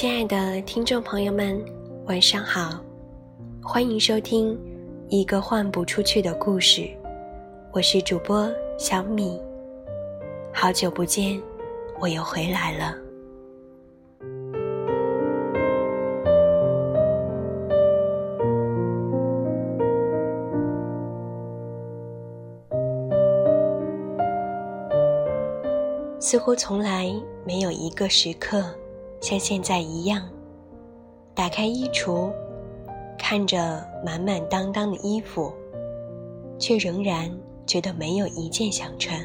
亲爱的听众朋友们，晚上好，欢迎收听一个换不出去的故事。我是主播小米，好久不见，我又回来了。似乎从来没有一个时刻像现在一样，打开衣橱，看着满满当当的衣服，却仍然觉得没有一件想穿。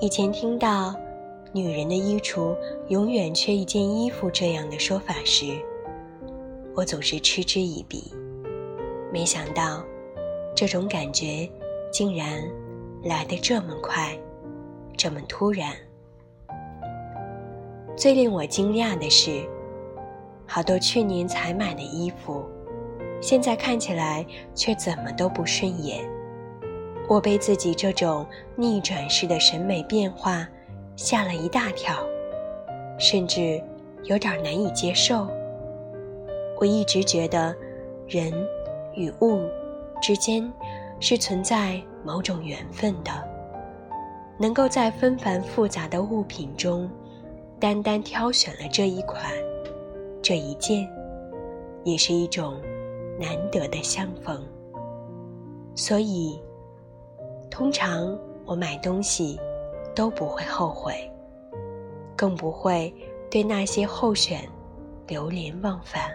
以前听到“女人的衣橱永远缺一件衣服”这样的说法时，我总是嗤之以鼻。没想到，这种感觉竟然来得这么快。这么突然，最令我惊讶的是，好多去年才买的衣服，现在看起来却怎么都不顺眼。我被自己这种逆转式的审美变化吓了一大跳，甚至有点难以接受。我一直觉得，人与物之间是存在某种缘分的。能够在纷繁复杂的物品中，单单挑选了这一款、这一件，也是一种难得的相逢。所以，通常我买东西都不会后悔，更不会对那些候选流连忘返。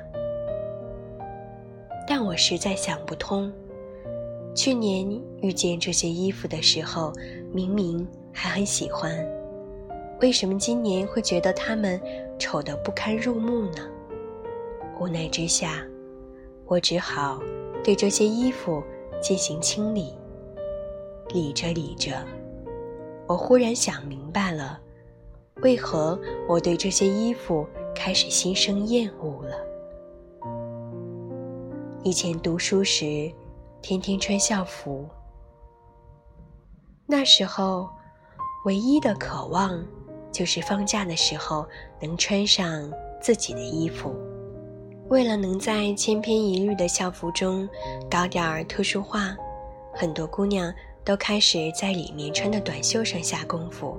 但我实在想不通。去年遇见这些衣服的时候，明明还很喜欢，为什么今年会觉得它们丑得不堪入目呢？无奈之下，我只好对这些衣服进行清理。理着理着，我忽然想明白了，为何我对这些衣服开始心生厌恶了。以前读书时。天天穿校服，那时候唯一的渴望就是放假的时候能穿上自己的衣服。为了能在千篇一律的校服中搞点儿特殊化，很多姑娘都开始在里面穿的短袖上下功夫，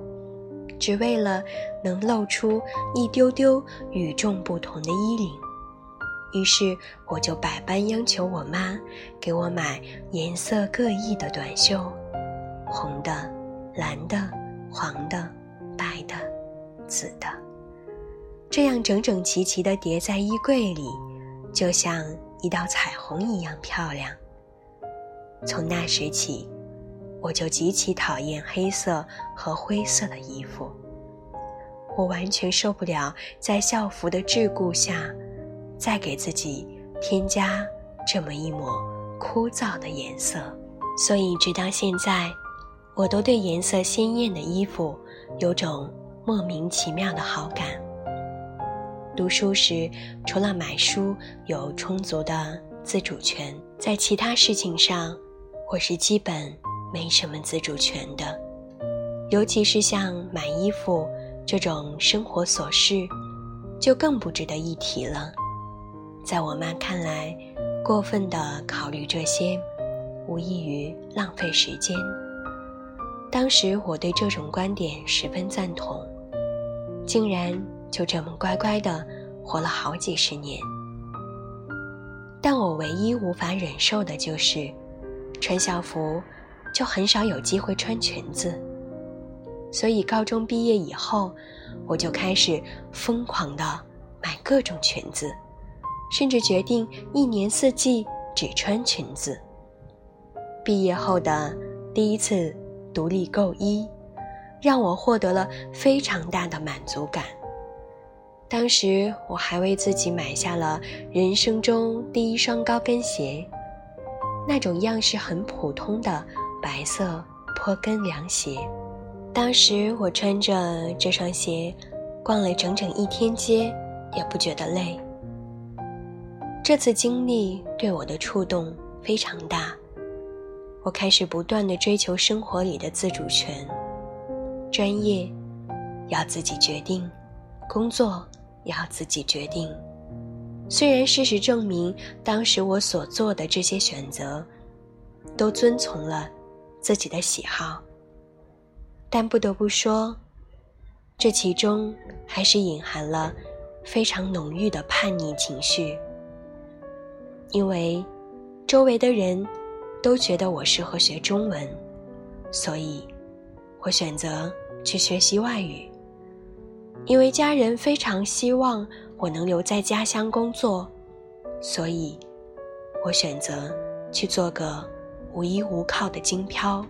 只为了能露出一丢丢与众不同的衣领。于是我就百般央求我妈给我买颜色各异的短袖，红的、蓝的、黄的、紫的，这样整整齐齐地叠在衣柜里，就像一道彩虹一样漂亮。从那时起，我就极其讨厌黑色和灰色的衣服，我完全受不了在校服的桎梏下。再给自己添加这么一抹枯燥的颜色，所以直到现在，我都对颜色鲜艳的衣服有种莫名其妙的好感。读书时，除了买书有充足的自主权，在其他事情上，我是基本没什么自主权的，尤其是像买衣服这种生活琐事，就更不值得一提了。在我妈看来，过分的考虑这些，无异于浪费时间。当时我对这种观点十分赞同，竟然就这么乖乖的活了好几十年。但我唯一无法忍受的就是，穿校服就很少有机会穿裙子，所以高中毕业以后，我就开始疯狂的买各种裙子。甚至决定一年四季只穿裙子。毕业后的第一次独立购衣，让我获得了非常大的满足感。当时我还为自己买下了人生中第一双高跟鞋，那种样式很普通的白色坡跟凉鞋。当时我穿着这双鞋，逛了整整一天街，也不觉得累。这次经历对我的触动非常大，我开始不断的追求生活里的自主权，专业要自己决定，工作要自己决定。虽然事实证明，当时我所做的这些选择，都遵从了自己的喜好，但不得不说，这其中还是隐含了非常浓郁的叛逆情绪。因为周围的人都觉得我适合学中文，所以我选择去学习外语。因为家人非常希望。我能留在家乡工作，所以，我选择去做个无依无靠的京漂。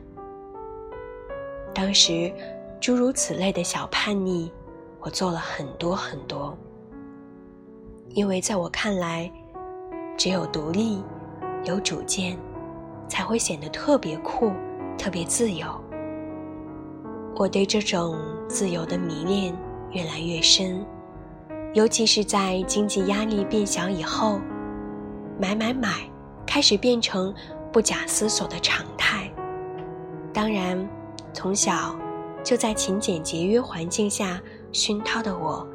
当时，诸如此类的小叛逆，我做了很多很多。因为在我看来，只有独立、有主见，才会显得特别酷、特别自由。我对这种自由的迷恋越来越深。尤其是在经济压力变小以后，买买买开始变成不假思索的常态。当然，从小就在勤俭节约环境下熏陶的我，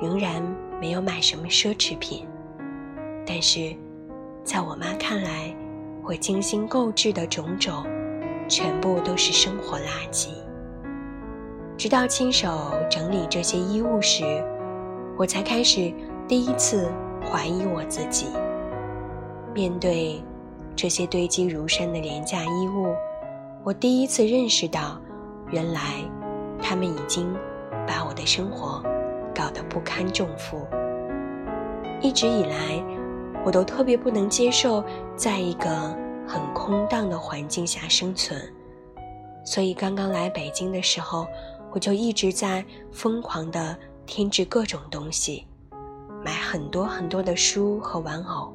仍然没有买什么奢侈品。但是，在我妈看来，我精心购置的种种，全部都是生活垃圾。直到亲手整理这些衣物时，我才开始第一次怀疑我自己。面对这些堆积如山的廉价衣物，我第一次认识到，原来他们已经把我的生活搞得不堪重负。一直以来，我都特别不能接受在一个很空荡的环境下生存，所以刚刚来北京的时候，我就一直在疯狂的。添置各种东西，买很多很多的书和玩偶。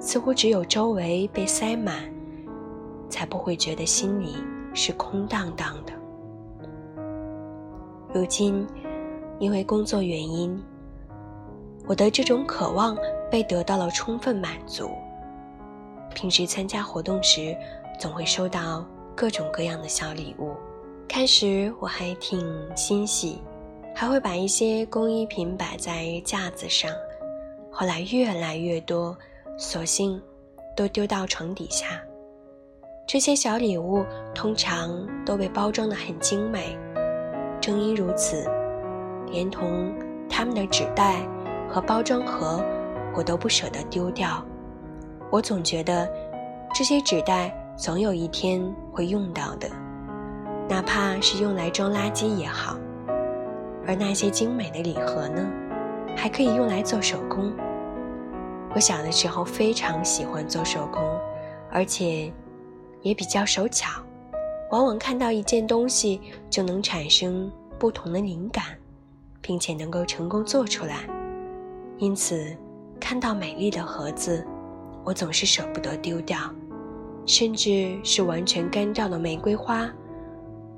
似乎只有周围被塞满，才不会觉得心里是空荡荡的。如今，因为工作原因，我的这种渴望被得到了充分满足。平时参加活动时，总会收到各种各样的小礼物。开始我还挺欣喜。还会把一些工艺品摆在架子上，后来越来越多，索性都丢到床底下。这些小礼物通常都被包装得很精美，正因如此，连同他们的纸袋和包装盒，我都不舍得丢掉。我总觉得这些纸袋总有一天会用到的，哪怕是用来装垃圾也好。而那些精美的礼盒呢，还可以用来做手工。我小的时候非常喜欢做手工，而且也比较手巧，往往看到一件东西就能产生不同的灵感，并且能够成功做出来。因此，看到美丽的盒子，我总是舍不得丢掉，甚至是完全干掉的玫瑰花，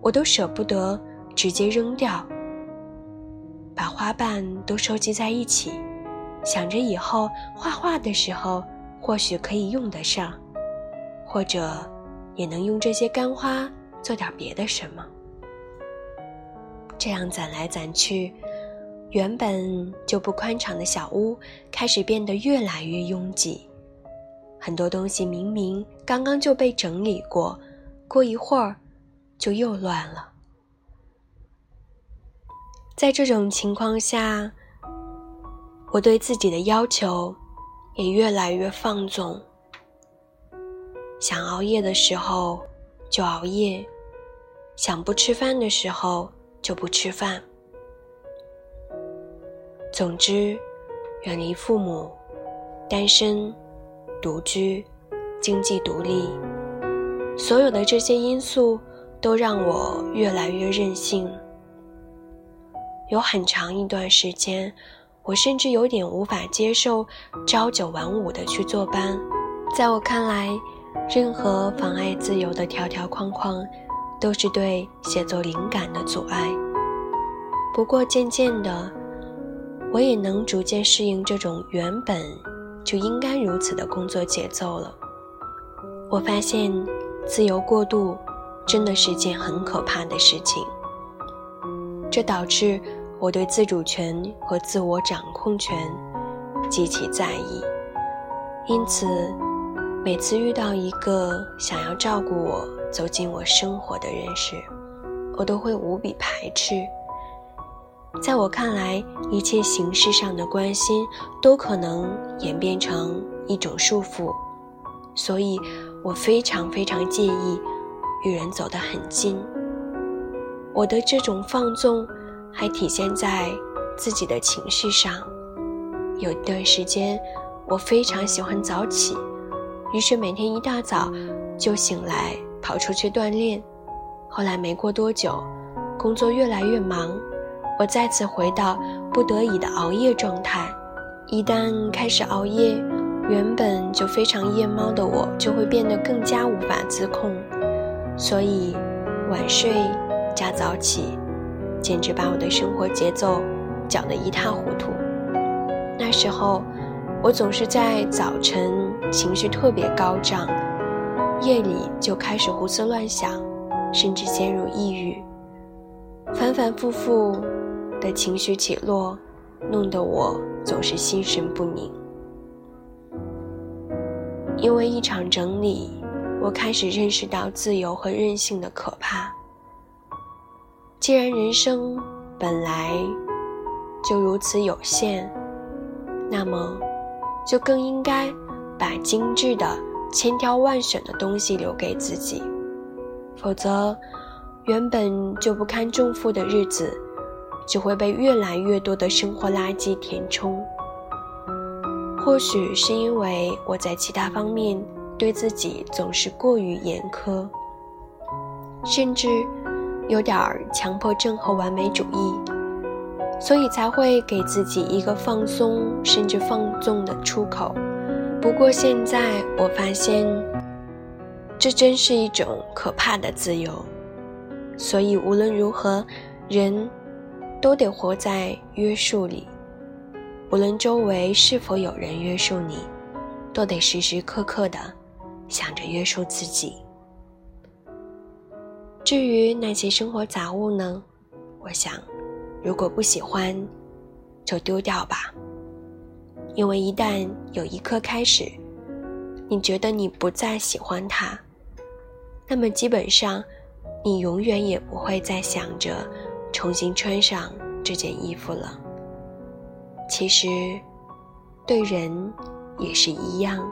我都舍不得直接扔掉。把花瓣都收集在一起，想着以后画画的时候或许可以用得上，或者也能用这些干花做点别的什么。这样攒来攒去，原本就不宽敞的小屋开始变得越来越拥挤。很多东西明明刚刚就被整理过，过一会儿就又乱了。在这种情况下，我对自己的要求也越来越放纵。想熬夜的时候就熬夜，想不吃饭的时候就不吃饭。总之，远离父母，单身、独居、经济独立，所有的这些因素都让我越来越任性。有很长一段时间，我甚至有点无法接受朝九晚五的去坐班。在我看来，任何妨碍自由的条条框框，都是对写作灵感的阻碍。不过渐渐的，我也能逐渐适应这种原本就应该如此的工作节奏了。我发现，自由过度，真的是件很可怕的事情。这导致。我对自主权和自我掌控权极其在意，因此每次遇到一个想要照顾我、走进我生活的人时，我都会无比排斥。在我看来，一切形式上的关心都可能演变成一种束缚，所以我非常非常介意与人走得很近。我的这种放纵。还体现在自己的情绪上。有一段时间，我非常喜欢早起，于是每天一大早就醒来跑出去锻炼。后来没过多久，工作越来越忙，我再次回到不得已的熬夜状态。一旦开始熬夜，原本就非常夜猫的我就会变得更加无法自控，所以晚睡加早起。简直把我的生活节奏搅得一塌糊涂。那时候，我总是在早晨情绪特别高涨，夜里就开始胡思乱想，甚至陷入抑郁。反反复复的情绪起落，弄得我总是心神不宁。因为一场整理，我开始认识到自由和任性的可怕。既然人生本来就如此有限，那么就更应该把精致的、千挑万选的东西留给自己，否则，原本就不堪重负的日子，就会被越来越多的生活垃圾填充。或许是因为我在其他方面对自己总是过于严苛，甚至。有点强迫症和完美主义，所以才会给自己一个放松甚至放纵的出口。不过现在我发现，这真是一种可怕的自由。所以无论如何，人都得活在约束里。无论周围是否有人约束你，都得时时刻刻的想着约束自己。至于那些生活杂物呢？我想，如果不喜欢，就丢掉吧。因为一旦有一刻开始，你觉得你不再喜欢它，那么基本上，你永远也不会再想着重新穿上这件衣服了。其实，对人也是一样。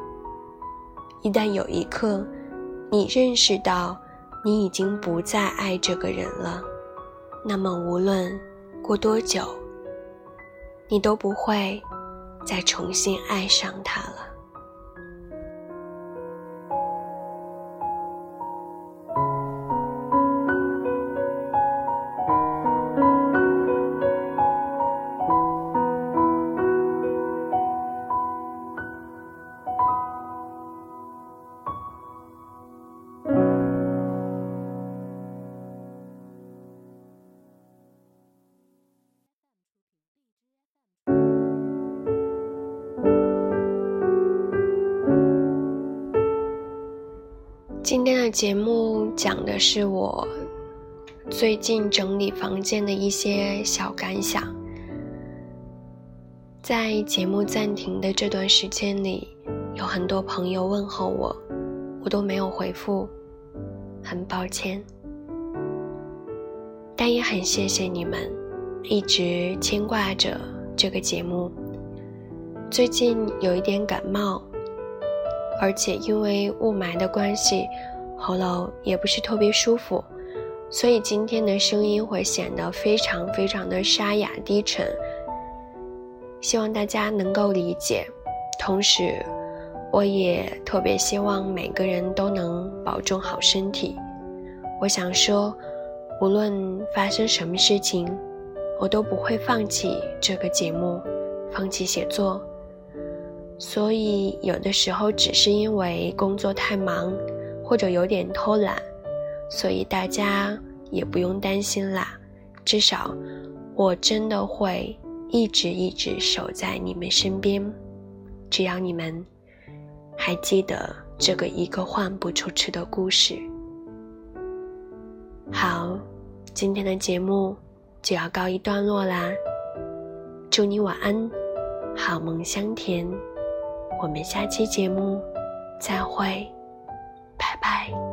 一旦有一刻，你认识到。你已经不再爱这个人了，那么无论过多久，你都不会再重新爱上他了。节目讲的是我最近整理房间的一些小感想。在节目暂停的这段时间里，有很多朋友问候我，我都没有回复，很抱歉。但也很谢谢你们一直牵挂着这个节目。最近有一点感冒。而且因为雾霾的关系，喉咙也不是特别舒服，所以今天的声音会显得非常非常的沙哑低沉。希望大家能够理解，同时，我也特别希望每个人都能保重好身体。我想说，无论发生什么事情，我都不会放弃这个节目，放弃写作。所以，有的时候只是因为工作太忙，或者有点偷懒，所以大家也不用担心啦。至少，我真的会一直一直守在你们身边，只要你们还记得这个一个换不出去的故事。好，今天的节目就要告一段落啦。祝你晚安，好梦香甜。我们下期节目再会。拜拜。